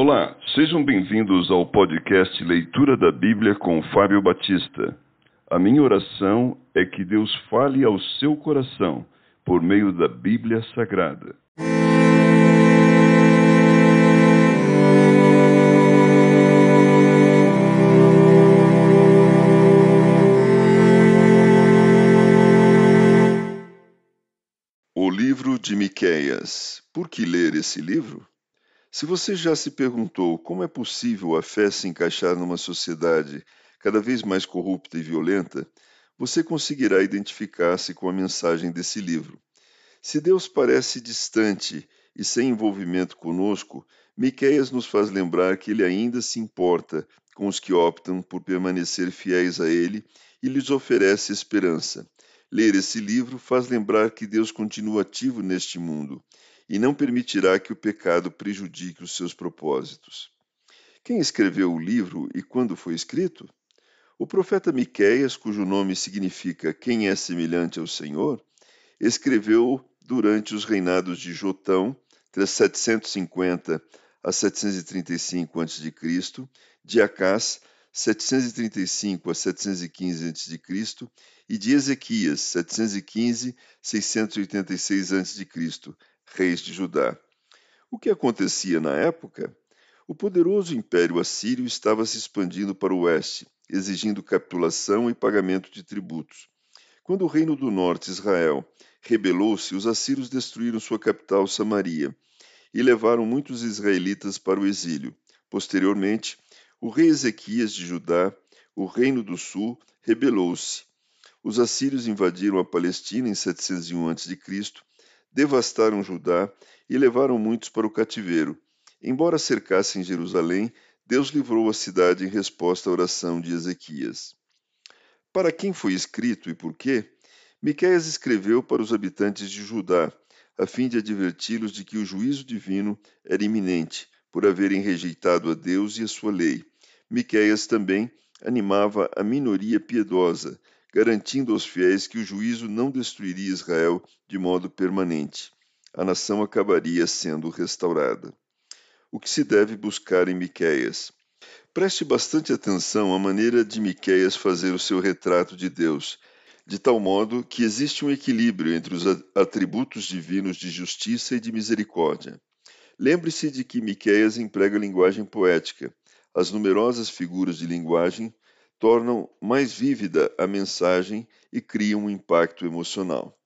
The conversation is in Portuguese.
Olá, sejam bem-vindos ao podcast Leitura da Bíblia com Fábio Batista. A minha oração é que Deus fale ao seu coração por meio da Bíblia Sagrada. O livro de Miqueias. Por que ler esse livro? Se você já se perguntou como é possível a fé se encaixar numa sociedade cada vez mais corrupta e violenta, você conseguirá identificar-se com a mensagem desse livro. Se Deus parece distante e sem envolvimento conosco, Miqueias nos faz lembrar que ele ainda se importa com os que optam por permanecer fiéis a ele e lhes oferece esperança. Ler esse livro faz lembrar que Deus continua ativo neste mundo e não permitirá que o pecado prejudique os seus propósitos. Quem escreveu o livro e quando foi escrito? O profeta Miqueias, cujo nome significa quem é semelhante ao Senhor, escreveu durante os reinados de Jotão, 750 a 735 a.C., de Acás, 735 a 715 a.C., e de Ezequias, 715 686 a.C., reis de Judá. O que acontecia na época? O poderoso império assírio estava se expandindo para o oeste, exigindo capitulação e pagamento de tributos. Quando o reino do norte, Israel, rebelou-se, os assírios destruíram sua capital, Samaria, e levaram muitos israelitas para o exílio. Posteriormente, o rei Ezequias de Judá, o reino do sul, rebelou-se. Os assírios invadiram a Palestina em 701 a.C devastaram Judá e levaram muitos para o cativeiro. Embora cercassem Jerusalém, Deus livrou a cidade em resposta à oração de Ezequias. Para quem foi escrito e por quê? Miqueias escreveu para os habitantes de Judá, a fim de adverti-los de que o juízo divino era iminente, por haverem rejeitado a Deus e a sua lei. Miqueias também animava a minoria piedosa, garantindo aos fiéis que o juízo não destruiria Israel de modo permanente. A nação acabaria sendo restaurada. O que se deve buscar em Miqueias? Preste bastante atenção à maneira de Miqueias fazer o seu retrato de Deus, de tal modo que existe um equilíbrio entre os atributos divinos de justiça e de misericórdia. Lembre-se de que Miqueias emprega linguagem poética. As numerosas figuras de linguagem tornam mais vívida a mensagem e criam um impacto emocional.